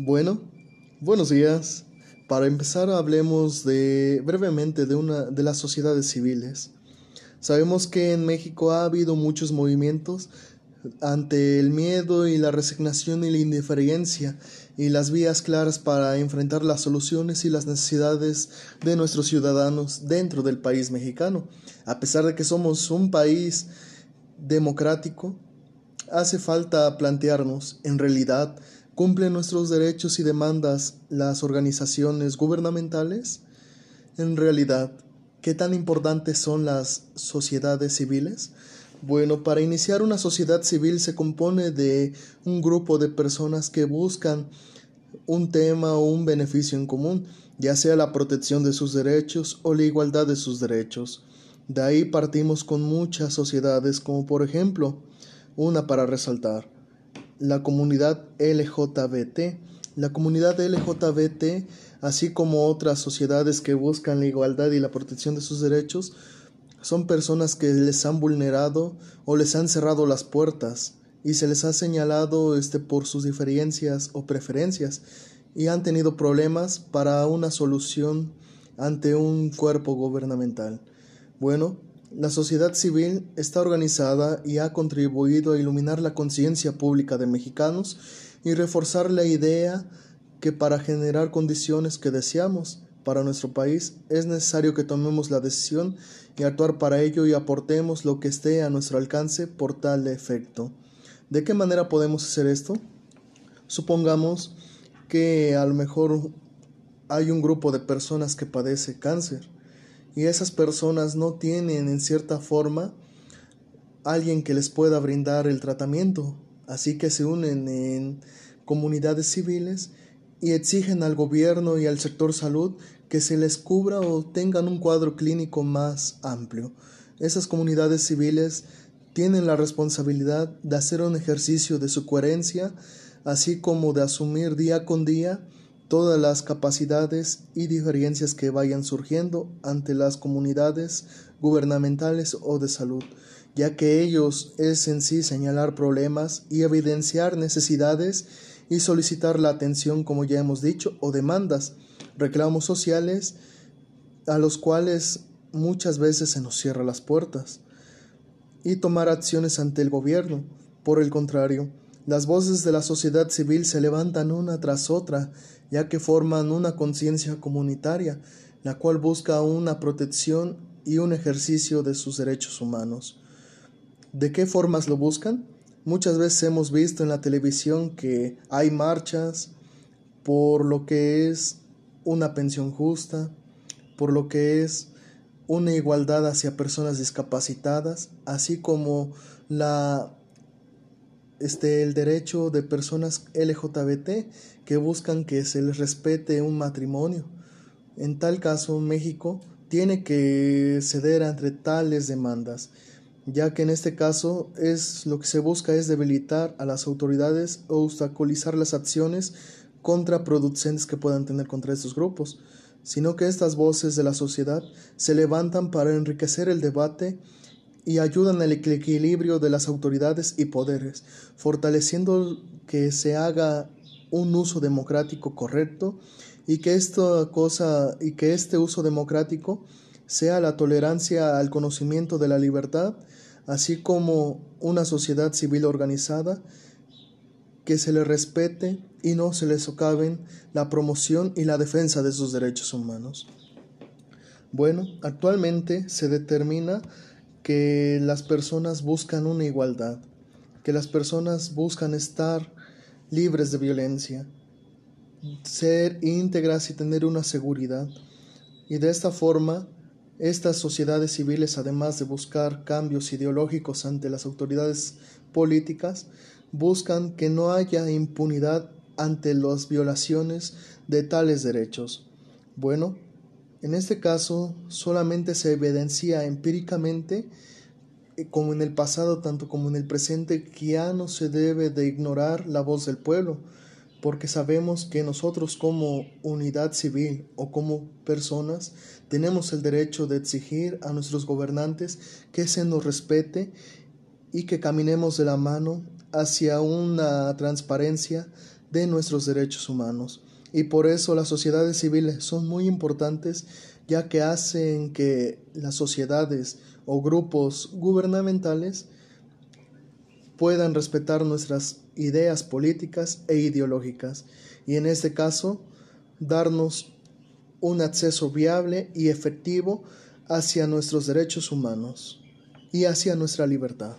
Bueno, buenos días. Para empezar hablemos de brevemente de una de las sociedades civiles. Sabemos que en México ha habido muchos movimientos ante el miedo y la resignación y la indiferencia y las vías claras para enfrentar las soluciones y las necesidades de nuestros ciudadanos dentro del país mexicano. A pesar de que somos un país democrático, hace falta plantearnos, en realidad, ¿Cumplen nuestros derechos y demandas las organizaciones gubernamentales? En realidad, ¿qué tan importantes son las sociedades civiles? Bueno, para iniciar una sociedad civil se compone de un grupo de personas que buscan un tema o un beneficio en común, ya sea la protección de sus derechos o la igualdad de sus derechos. De ahí partimos con muchas sociedades, como por ejemplo, una para resaltar, la comunidad LJBT. La comunidad LJBT, así como otras sociedades que buscan la igualdad y la protección de sus derechos, son personas que les han vulnerado o les han cerrado las puertas y se les ha señalado este por sus diferencias o preferencias y han tenido problemas para una solución ante un cuerpo gubernamental. Bueno, la sociedad civil está organizada y ha contribuido a iluminar la conciencia pública de mexicanos y reforzar la idea que para generar condiciones que deseamos para nuestro país es necesario que tomemos la decisión y actuar para ello y aportemos lo que esté a nuestro alcance por tal efecto. ¿De qué manera podemos hacer esto? Supongamos que a lo mejor hay un grupo de personas que padece cáncer y esas personas no tienen en cierta forma alguien que les pueda brindar el tratamiento. Así que se unen en comunidades civiles y exigen al gobierno y al sector salud que se les cubra o tengan un cuadro clínico más amplio. Esas comunidades civiles tienen la responsabilidad de hacer un ejercicio de su coherencia, así como de asumir día con día todas las capacidades y diferencias que vayan surgiendo ante las comunidades gubernamentales o de salud, ya que ellos es en sí señalar problemas y evidenciar necesidades y solicitar la atención, como ya hemos dicho, o demandas, reclamos sociales a los cuales muchas veces se nos cierran las puertas, y tomar acciones ante el gobierno. Por el contrario, las voces de la sociedad civil se levantan una tras otra ya que forman una conciencia comunitaria, la cual busca una protección y un ejercicio de sus derechos humanos. ¿De qué formas lo buscan? Muchas veces hemos visto en la televisión que hay marchas por lo que es una pensión justa, por lo que es una igualdad hacia personas discapacitadas, así como la este, el derecho de personas LJBT que buscan que se les respete un matrimonio. En tal caso, México tiene que ceder ante tales demandas, ya que en este caso es lo que se busca es debilitar a las autoridades o obstaculizar las acciones contraproducentes que puedan tener contra estos grupos, sino que estas voces de la sociedad se levantan para enriquecer el debate y ayudan al equilibrio de las autoridades y poderes, fortaleciendo que se haga un uso democrático correcto y que esta cosa y que este uso democrático sea la tolerancia al conocimiento de la libertad, así como una sociedad civil organizada que se le respete y no se le socaven la promoción y la defensa de sus derechos humanos. Bueno, actualmente se determina que las personas buscan una igualdad, que las personas buscan estar libres de violencia, ser íntegras y tener una seguridad. Y de esta forma, estas sociedades civiles, además de buscar cambios ideológicos ante las autoridades políticas, buscan que no haya impunidad ante las violaciones de tales derechos. Bueno, en este caso, solamente se evidencia empíricamente, eh, como en el pasado, tanto como en el presente, que ya no se debe de ignorar la voz del pueblo, porque sabemos que nosotros como unidad civil o como personas tenemos el derecho de exigir a nuestros gobernantes que se nos respete y que caminemos de la mano hacia una transparencia de nuestros derechos humanos. Y por eso las sociedades civiles son muy importantes ya que hacen que las sociedades o grupos gubernamentales puedan respetar nuestras ideas políticas e ideológicas y en este caso darnos un acceso viable y efectivo hacia nuestros derechos humanos y hacia nuestra libertad.